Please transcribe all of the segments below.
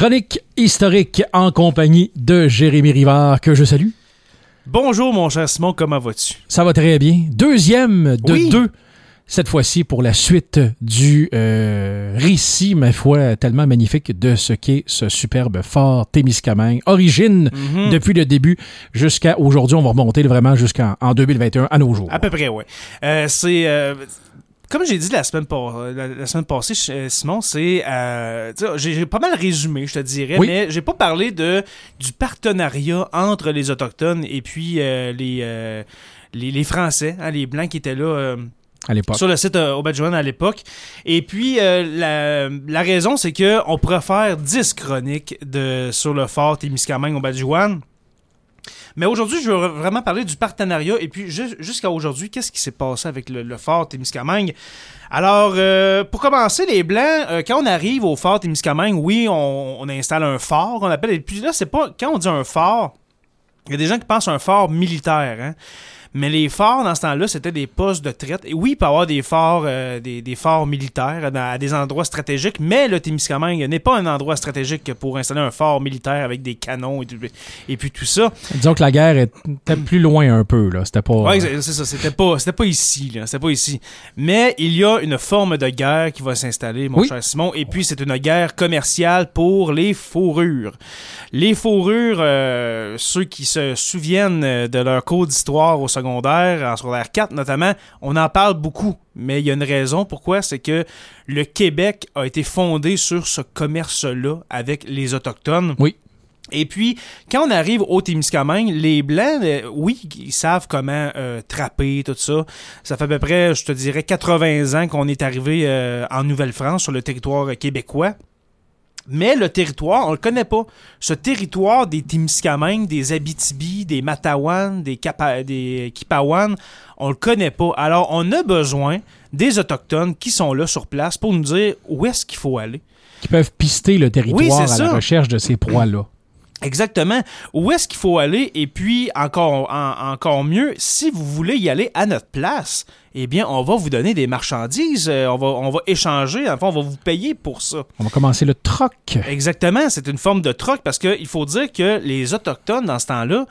Chronique historique en compagnie de Jérémy Rivard, que je salue. Bonjour mon cher Simon, comment vas-tu? Ça va très bien. Deuxième de Oui. deux, cette fois-ci pour la suite du euh, récit, ma foi, tellement magnifique de ce qu'est ce superbe fort Témiscamingue. Origine Mhm. depuis le début jusqu'à aujourd'hui. On va remonter vraiment jusqu'en en 2021 à nos jours. À peu près, oui. c'est. euh, comme j'ai dit la semaine, par- la, la semaine passée, euh, Simon, c'est. euh, j'ai pas mal résumé, je te dirais, Oui. mais j'ai pas parlé de, du partenariat entre les Autochtones et puis euh, les, euh, les, les Français, hein, les Blancs qui étaient là. à sur le site euh, Auberge-Joanne à l'époque. Et puis, euh, la, la raison, c'est que on pourrait faire 10 chroniques de, sur le fort Témiscamingue Auberge-Joanne. Mais aujourd'hui, je veux vraiment parler du partenariat. Et puis, ju- jusqu'à aujourd'hui, qu'est-ce qui s'est passé avec le, le fort Témiscamingue? Alors, euh, pour commencer, les Blancs, euh, quand on arrive au fort Témiscamingue, oui, on, on installe un fort, on appelle. Et puis là, c'est pas. Quand on dit un fort, il y a des gens qui pensent à un fort militaire, hein. Mais les forts, dans ce temps-là, c'était des postes de traite. Et oui, il peut y avoir des forts, euh, des, des forts militaires dans- à des endroits stratégiques, mais le Témiscamingue n'est pas un endroit stratégique pour installer un fort militaire avec des canons et, tout- et puis tout ça. Disons que la guerre était plus loin un peu. là. C'était pas. Ouais, c'est c'est ça. C'était pas, c'était pas ici, là. C'était pas ici. Mais il y a une forme de guerre qui va s'installer, mon Oui. cher Simon. Et puis, c'est une guerre commerciale pour les fourrures. Les fourrures, euh, ceux qui se souviennent de leur cours d'histoire au secondaire, en secondaire 4 notamment, on en parle beaucoup. Mais il y a une raison pourquoi, c'est que le Québec a été fondé sur ce commerce-là avec les Autochtones. Oui. Et puis, quand on arrive au Témiscamingue, les Blancs, euh, oui, ils savent comment euh, trapper, tout ça. Ça fait à peu près, je te dirais, 80 ans qu'on est arrivé euh, en Nouvelle-France, sur le territoire québécois. Mais le territoire, on le connaît pas. Ce territoire des Témiscamingues, des Abitibi, des Matawan, des, Kapa- des Kipawan, on le connaît pas. Alors, on a besoin des Autochtones qui sont là sur place pour nous dire où est-ce qu'il faut aller. Qui peuvent pister le territoire Oui, à la recherche de ces proies-là. Exactement. Où est-ce qu'il faut aller? Et puis, encore, en- encore mieux, si vous voulez y aller à notre place, eh bien, on va vous donner des marchandises, euh, on, va, on va échanger, enfin, on va vous payer pour ça. On va commencer le troc. Exactement, c'est une forme de troc parce qu'il faut dire que les Autochtones, dans ce temps-là,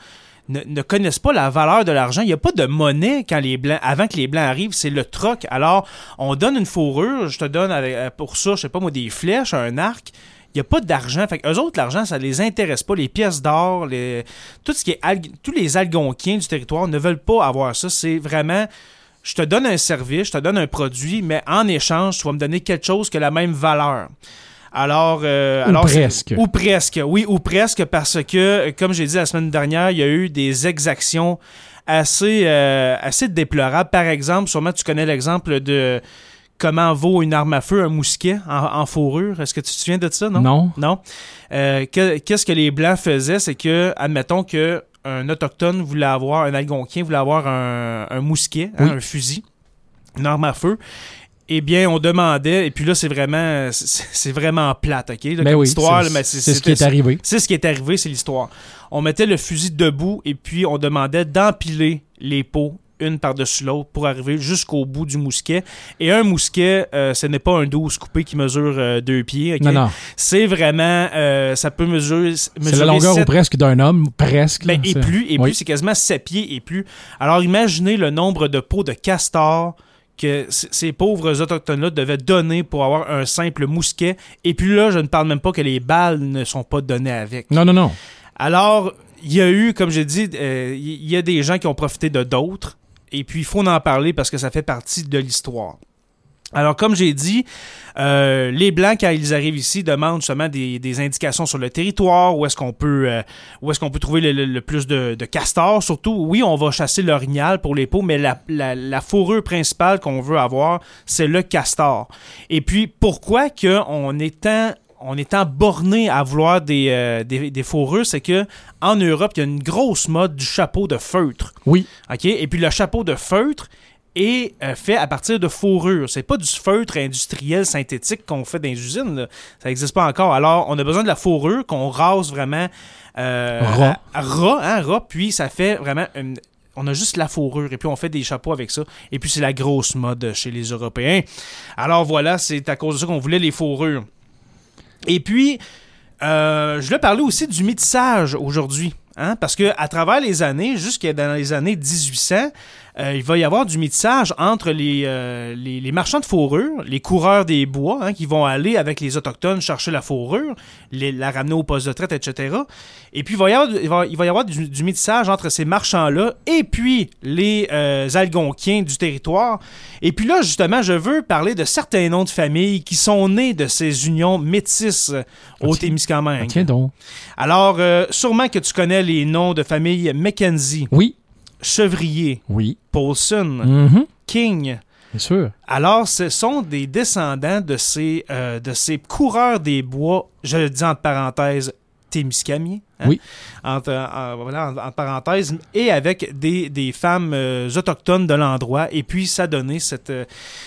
ne, ne connaissent pas la valeur de l'argent. Il n'y a pas de monnaie quand les Blancs, avant que les Blancs arrivent, c'est le troc. Alors, on donne une fourrure, je te donne avec- euh, pour ça, je sais pas moi, des flèches, un arc. Il n'y a pas d'argent. Fait eux autres, l'argent, ça les intéresse pas. Les pièces d'or, les... tout ce qui est alg- tous les algonquiens du territoire ne veulent pas avoir ça. C'est vraiment je te donne un service, je te donne un produit, mais en échange, tu vas me donner quelque chose qui a la même valeur. Alors, euh, Ou alors presque. Ou presque, oui, ou presque, parce que, comme j'ai dit la semaine dernière, il y a eu des exactions assez, euh, assez déplorables. Par exemple, sûrement tu connais l'exemple de comment vaut une arme à feu, un mousquet en, en fourrure? Est-ce que tu te souviens de ça, non? Non. Non? Euh, que- Qu'est-ce que les Blancs faisaient, c'est que, admettons que un autochtone voulait avoir, un algonquin voulait avoir un, un mousquet, hein, un fusil, une arme à feu. Eh bien, on demandait, et puis là, c'est vraiment, c'est vraiment plate, ok? là, Ben comme oui, histoire, c'est mais ce qui est arrivé. c'est ce qui est arrivé, c'est l'histoire. On mettait le fusil debout et puis on demandait d'empiler les pots une par-dessus l'autre pour arriver jusqu'au bout du mousquet. Et un mousquet, euh, ce n'est pas un 12 coupé qui mesure euh, deux pieds. Non, non. C'est vraiment, euh, ça peut mesurer, C'est la longueur ou presque d'un homme, presque. ben, et plus, et Oui. plus, c'est quasiment 7 pieds et plus. Alors imaginez le nombre de pots de castor que ces pauvres autochtones-là devaient donner pour avoir un simple mousquet. Et puis là, je ne parle même pas que les balles ne sont pas données avec. Non, non, non. Alors, il y a eu, comme j'ai dit, euh, il y a des gens qui ont profité de d'autres. Et puis, il faut en parler parce que ça fait partie de l'histoire. Alors, comme j'ai dit, euh, les Blancs, quand ils arrivent ici, demandent justement des, indications sur le territoire, où est-ce qu'on peut, euh, où est-ce qu'on peut trouver le, plus de, castors. Surtout, oui, on va chasser l'orignal pour les peaux, mais la, la- fourrure principale qu'on veut avoir, c'est le castor. Et puis, pourquoi que on est tant on est tant borné à vouloir des, euh, des, des fourrures, c'est que en Europe, il y a une grosse mode du chapeau de feutre. Oui. OK? Et puis le chapeau de feutre est euh, fait à partir de fourrure. C'est pas du feutre industriel synthétique qu'on fait dans les usines. là. Ça n'existe pas encore. Alors, on a besoin de la fourrure qu'on rase vraiment euh, Ras. hein, puis ça fait vraiment une- on a juste la fourrure et puis on fait des chapeaux avec ça. Et puis c'est la grosse mode chez les Européens. Alors voilà, c'est à cause de ça qu'on voulait les fourrures. Et puis, Euh, je voulais parler aussi du métissage aujourd'hui. Hein, parce que à travers les années, jusqu'à dans les années 1800, euh, il va y avoir du métissage entre les, euh, les, les, marchands de fourrure, les coureurs des bois, hein, qui vont aller avec les Autochtones chercher la fourrure, les, la ramener au poste de traite, etc. Et puis, il va y avoir, il va, il va y avoir du, du, métissage entre ces marchands-là et puis les euh, Algonquiens du territoire. Et puis là, justement, je veux parler de certains noms de familles qui sont nés de ces unions métisses au Ok. Témiscamingue. Donc. Alors, euh, sûrement que tu connais les noms de famille Mackenzie, Oui, Chevrier, oui. Paulson, Mhm. King. Bien sûr. Alors, ce sont des descendants de ces, euh, de ces coureurs des bois, je le dis entre parenthèses, hein, Oui. Entre, en- voilà, en- entre parenthèses, et avec des, des femmes euh, autochtones de l'endroit. Et puis, ça donnait cette, euh,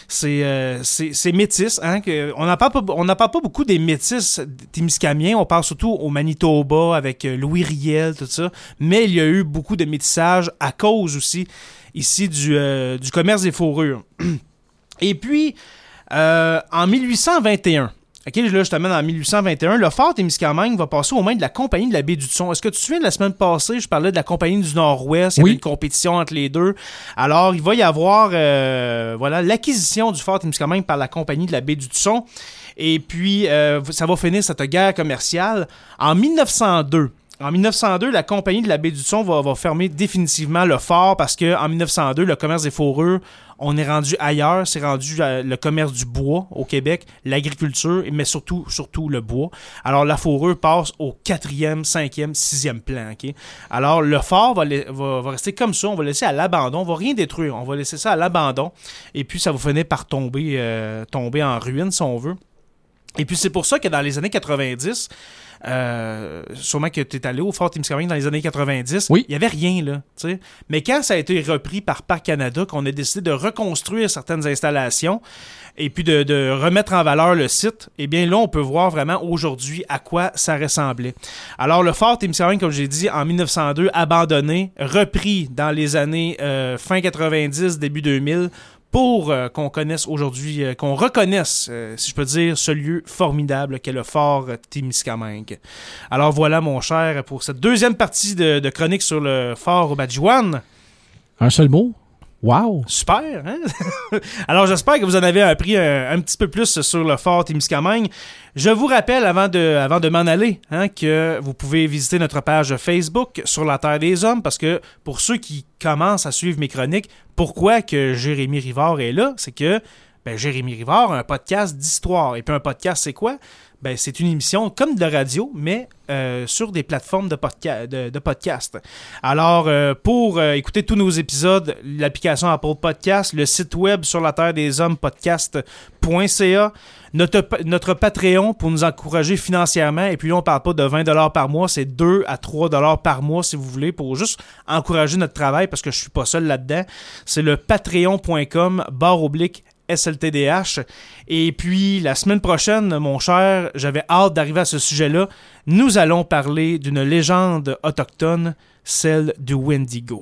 ces, euh, ces, ces métis. Hein, que, on n'en parle, pas- parle beaucoup des métis témiscamiens. On parle surtout au Manitoba avec euh, Louis Riel, tout ça. Mais il y a eu beaucoup de métissage à cause aussi ici du, euh, du commerce des fourrures. Et puis, euh, en 1821, OK, là, je t'amène en 1821. Le fort Témiscamingue va passer aux mains de la Compagnie de la baie du Son. Est-ce que tu te souviens de la semaine passée, je parlais de la Compagnie du Nord-Ouest, il y Oui. avait une compétition entre les deux. Alors, il va y avoir euh, voilà l'acquisition du fort Témiscamingue par la Compagnie de la baie du Son. Et puis, euh, ça va finir cette guerre commerciale. En 1902, en 1902, la compagnie de la baie du Son va, va fermer définitivement le fort parce que en 1902, le commerce des fourrures, on est rendu ailleurs, c'est rendu euh, le commerce du bois au Québec, l'agriculture, mais surtout, surtout le bois. Alors la fourrure passe au quatrième, cinquième, sixième plan. ok? Alors le fort va, rester comme ça, on va laisser à l'abandon, on va rien détruire, on va laisser ça à l'abandon, et puis ça va finir par tomber, euh, tomber en ruine si on veut. Et puis c'est pour ça que dans les années 90, euh, sûrement que tu es allé au Fort Témiscamingue dans les années 90, Oui. il n'y avait rien là. Mais quand ça a été repris par Parc Canada, qu'on a décidé de reconstruire certaines installations et puis de, de remettre en valeur le site, eh bien là, on peut voir vraiment aujourd'hui à quoi ça ressemblait. Alors le Fort Témiscamingue, comme j'ai dit, en 1902, abandonné, repris dans les années euh, fin 90, début 2000, pour euh, qu'on connaisse aujourd'hui, euh, qu'on reconnaisse, euh, si je peux dire, ce lieu formidable qu'est le fort Témiscamingue. Alors voilà, mon cher, pour cette deuxième partie de, chronique sur le fort Obadjouan. Un seul mot? Wow! Super, hein? Alors j'espère que vous en avez appris un, un petit peu plus sur le fort Témiscamingue. Je vous rappelle, avant de, avant de m'en aller, hein, que vous pouvez visiter notre page Facebook sur la Terre des Hommes, parce que pour ceux qui commencent à suivre mes chroniques, pourquoi que Jérémy Rivard est là? C'est que ben, Jérémy Rivard a un podcast d'histoire. Et puis un podcast, c'est quoi? Ben, c'est une émission comme de radio, mais euh, sur des plateformes de, podca- de, de podcast. Alors, euh, pour euh, écouter tous nos épisodes, l'application Apple Podcast, le site web sur la terre des hommes podcast.ca, notre, notre Patreon pour nous encourager financièrement. Et puis on parle pas de 20 par mois, c'est 2 à 3 par mois si vous voulez, pour juste encourager notre travail parce que je suis pas seul là-dedans. C'est le patreon.com barre oblique SLTDH. Et puis, la semaine prochaine, mon cher, j'avais hâte d'arriver à ce sujet-là. Nous allons parler d'une légende autochtone, celle du Wendigo.